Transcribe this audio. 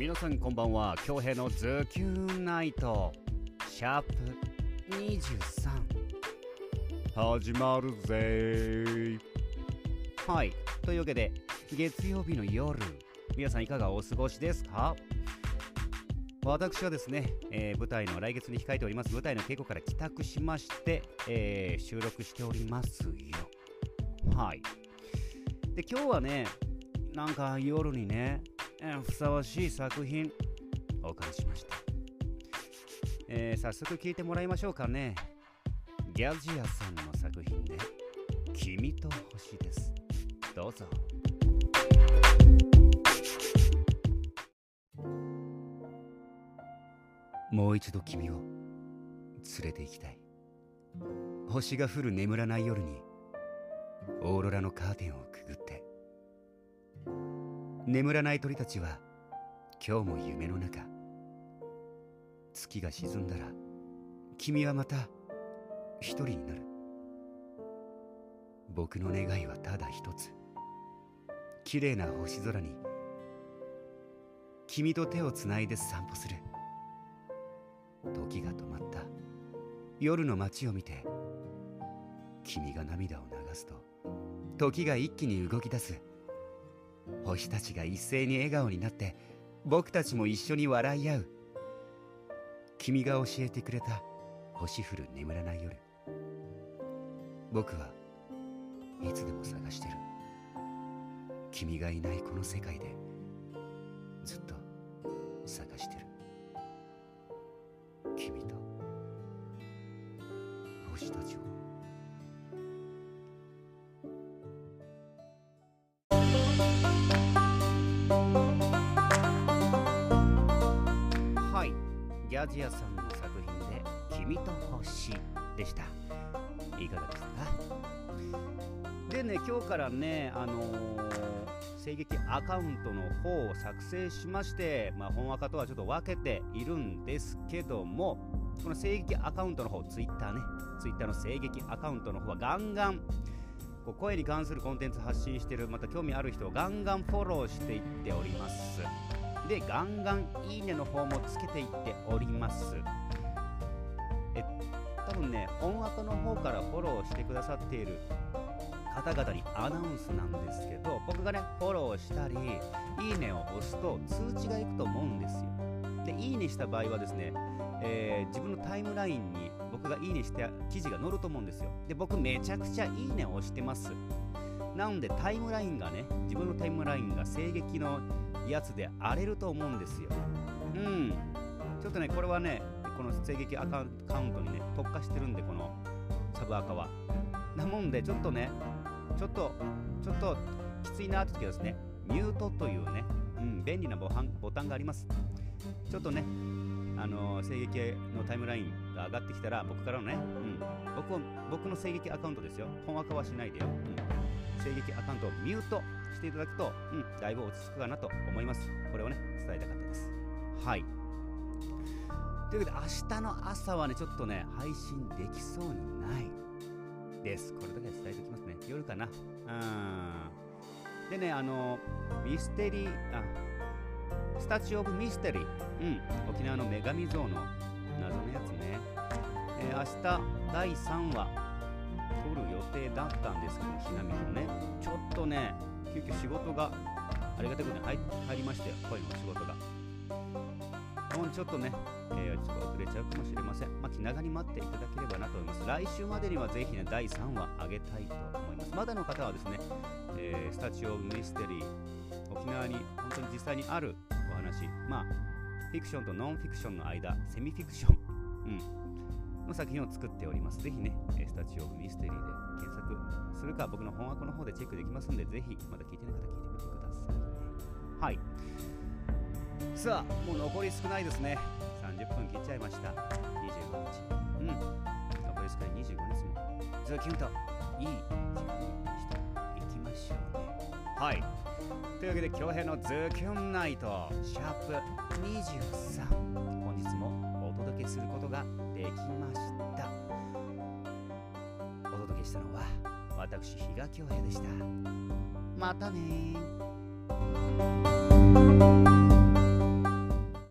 皆さんこんばんは。京平のズキュンナイトシャープ23始まるぜ。はい。というわけで月曜日の夜皆さんいかがお過ごしですか？私はですね、えー舞台の来月に控えております。舞台の稽古から帰宅しまして、えー収録しておりますよ。はい。で今日はねなんか夜にね、えーふさわしい作品。お借りしました、えー早速聞いてもらいましょうかね。ギャジアさんの作品で「君と星」です。どうぞ。もう一度君を連れて行きたい。星が降る眠らない夜にオーロラのカーテンをくぐ眠らない鳥たちは今日も夢の中。月が沈んだら君はまた一人になる。僕の願いはただ一つ。綺麗な星空に君と手をつないで散歩する。時が止まった。夜の街を見て君が涙を流すと時が一気に動き出す。星たちが一斉に笑顔になって僕たちも一緒に笑い合う。君が教えてくれた星降る眠らない夜。僕はいつでも探してる。君がいないこの世界でずっと探してる。君と星たちを。ギャジアさんの作品で「君と星」でした。いかがでしたか？でね今日からねあのー声劇アカウントの方を作成しまして、まあ、本赤とはちょっと分けているんですけどもこの声劇アカウントの方ツイッターねツイッターの声劇アカウントの方はガンガンこう声に関するコンテンツ発信してるまた興味ある人をガンガンフォローしていっております。でガンガンいいねの方もつけていっております。え多分ね本赤の方からフォローしてくださっている方々にアナウンスなんですけど僕がねフォローしたりいいねを押すと通知がいくと思うんですよ。でいいねした場合はですね、えー自分のタイムラインに僕がいいねした記事が載ると思うんですよ。で僕めちゃくちゃいいねを押してます。なのでタイムラインがね自分のタイムラインが声劇のやつで荒れると思うんですよ。うん。ちょっとねこれはねこの声劇アカウントにね特化してるんでこのサブアカは。なもんでちょっとねちょっとちょっときついなって時はですね。ミュートというね、うん、便利なボタンボタンがあります。ちょっとねあの声劇のタイムラインが上がってきたら僕からのね、うん、僕を僕の声劇アカウントですよ。本アカはしないでよ、うん、声劇アカウントをミュートしていただくと、うん、だいぶ落ち着くかなと思います。これをね伝えたかったです。はい。というわけで明日の朝はねちょっとね配信できそうにないです。これだけは伝えておきますね。夜かな。うん。でねあのミステリーあスタチュー・オブ・ミステリー、うん、沖縄の女神像の謎のやつね、えー明日第3話撮る予定だったんですけどひなみのねちょっとね急遽仕事がありがたいことに入入りましたよ声の仕事がもうちょっとね、えーちょっと遅れちゃうかもしれません。まあ、気長に待っていただければなと思います。来週までにはぜひね、第3話上げたいと思います。まだの方はですね、えースタチュー・オ・ミステリー、沖縄に本当に実際にあるお話、まあ、フィクションとノンフィクションの間、セミフィクション、うん、の作品を作っております。ぜひね、スタチュー・オ・ミステリーで検索するか、僕の本枠の方でチェックできますので、ぜひまだ聞いてない方聞いてみてください。ねはい。さあ、もう残り少ないですね。30分切っちゃいました。25日。うん。残り少ない25日も、ズキュンといい時間にしていきましょうね。はい。というわけで、京平のズキュンナイト、シャープ23。本日もお届けすることができました。お届けしたのは、私、比嘉京平でした。またねー。